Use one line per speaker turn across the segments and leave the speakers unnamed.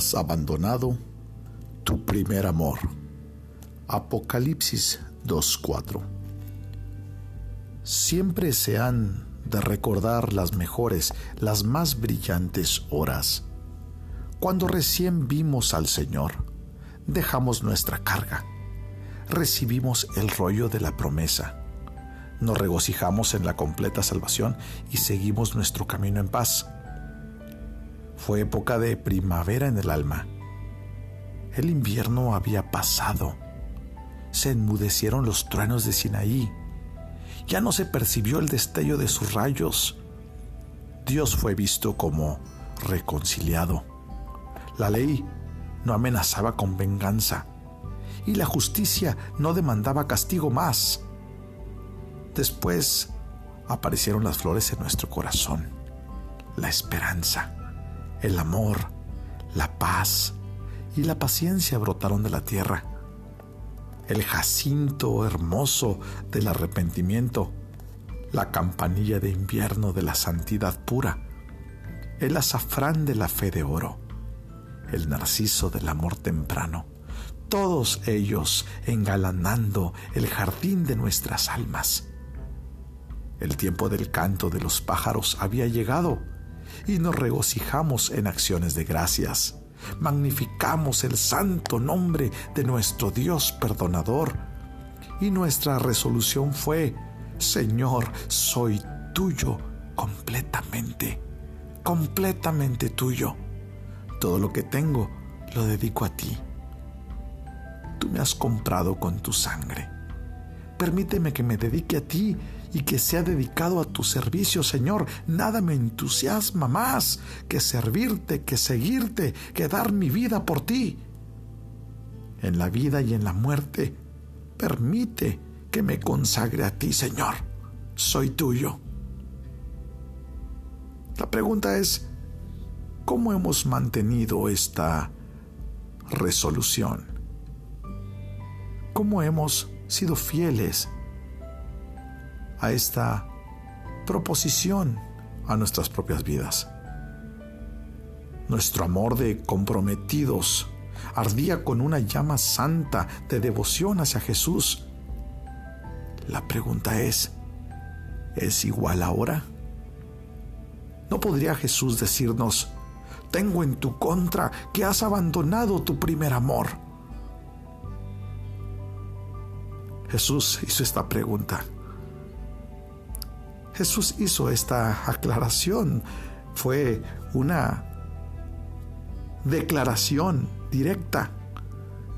has abandonado tu primer amor. Apocalipsis 2.4 Siempre se han de recordar las mejores, las más brillantes horas. Cuando recién vimos al Señor, dejamos nuestra carga, recibimos el rollo de la promesa, nos regocijamos en la completa salvación y seguimos nuestro camino en paz. Fue época de primavera en el alma. El invierno había pasado. Se enmudecieron los truenos de Sinaí. Ya no se percibió el destello de sus rayos. Dios fue visto como reconciliado. La ley no amenazaba con venganza y la justicia no demandaba castigo más. Después aparecieron las flores en nuestro corazón, la esperanza, el amor, la paz y la paciencia brotaron de la tierra. El jacinto hermoso del arrepentimiento, la campanilla de invierno de la santidad pura, el azafrán de la fe de oro el narciso del amor temprano, todos ellos engalanando el jardín de nuestras almas. El tiempo del canto de los pájaros había llegado y nos regocijamos en acciones de gracias. Magnificamos el santo nombre de nuestro Dios perdonador. Y nuestra resolución fue, Señor, soy tuyo completamente, completamente tuyo. Todo lo que tengo lo dedico a ti. Tú me has comprado con tu sangre. Permíteme que me dedique a ti y que sea dedicado a tu servicio, Señor. Nada me entusiasma más que servirte, que seguirte, que dar mi vida por ti. En la vida y en la muerte, permite que me consagre a ti, Señor. Soy tuyo. La pregunta es, ¿Cómo hemos mantenido esta resolución? ¿Cómo hemos sido fieles a esta proposición a nuestras propias vidas? Nuestro amor de comprometidos ardía con una llama santa de devoción hacia Jesús. La pregunta es, ¿es igual ahora? ¿No podría Jesús decirnos, tengo en tu contra que has abandonado tu primer amor? Jesús hizo esta pregunta. Jesús hizo esta aclaración. Fue una declaración directa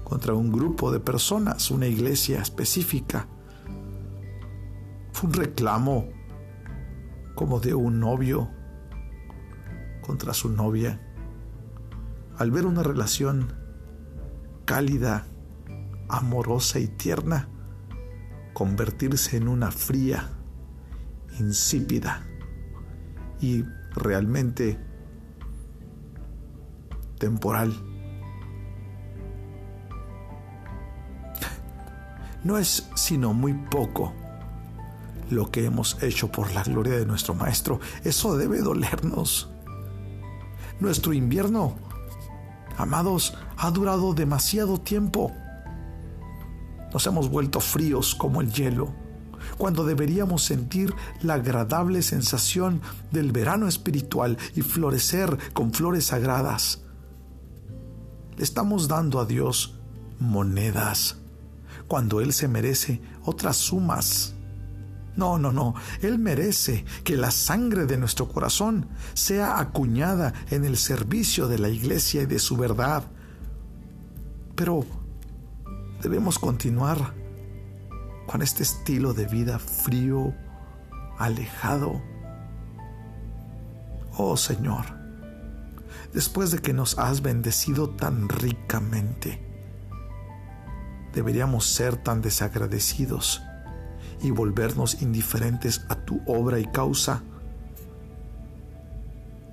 contra un grupo de personas, una iglesia específica. Fue un reclamo como de un novio contra su novia, al ver una relación cálida, amorosa y tierna convertirse en una fría, insípida y realmente temporal. No es sino muy poco lo que hemos hecho por la gloria de nuestro Maestro. Eso debe dolernos. Nuestro invierno, amados, ha durado demasiado tiempo. Nos hemos vuelto fríos como el hielo, cuando deberíamos sentir la agradable sensación del verano espiritual y florecer con flores sagradas. Le estamos dando a Dios monedas, cuando Él se merece otras sumas. No, no, no. Él merece que la sangre de nuestro corazón sea acuñada en el servicio de la iglesia y de su verdad. Pero debemos continuar con este estilo de vida frío, alejado. Oh Señor, después de que nos has bendecido tan ricamente, deberíamos ser tan desagradecidos y volvernos indiferentes a tu obra y causa.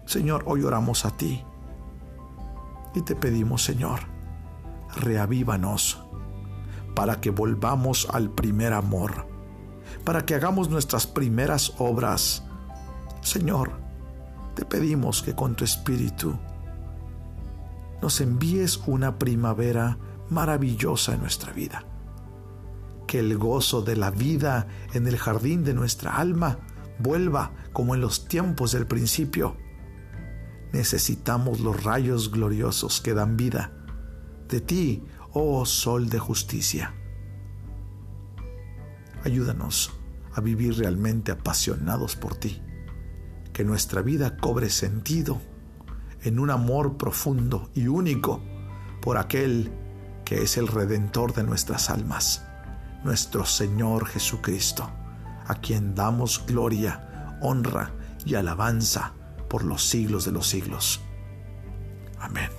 Señor, hoy oramos a ti y te pedimos, Señor, reavívanos para que volvamos al primer amor, para que hagamos nuestras primeras obras. Señor, te pedimos que con tu espíritu nos envíes una primavera maravillosa en nuestra vida. Que el gozo de la vida en el jardín de nuestra alma vuelva como en los tiempos del principio. Necesitamos los rayos gloriosos que dan vida de ti, oh Sol de justicia. Ayúdanos a vivir realmente apasionados por ti, que nuestra vida cobre sentido en un amor profundo y único por aquel que es el redentor de nuestras almas, nuestro Señor Jesucristo, a quien damos gloria, honra y alabanza por los siglos de los siglos. Amén.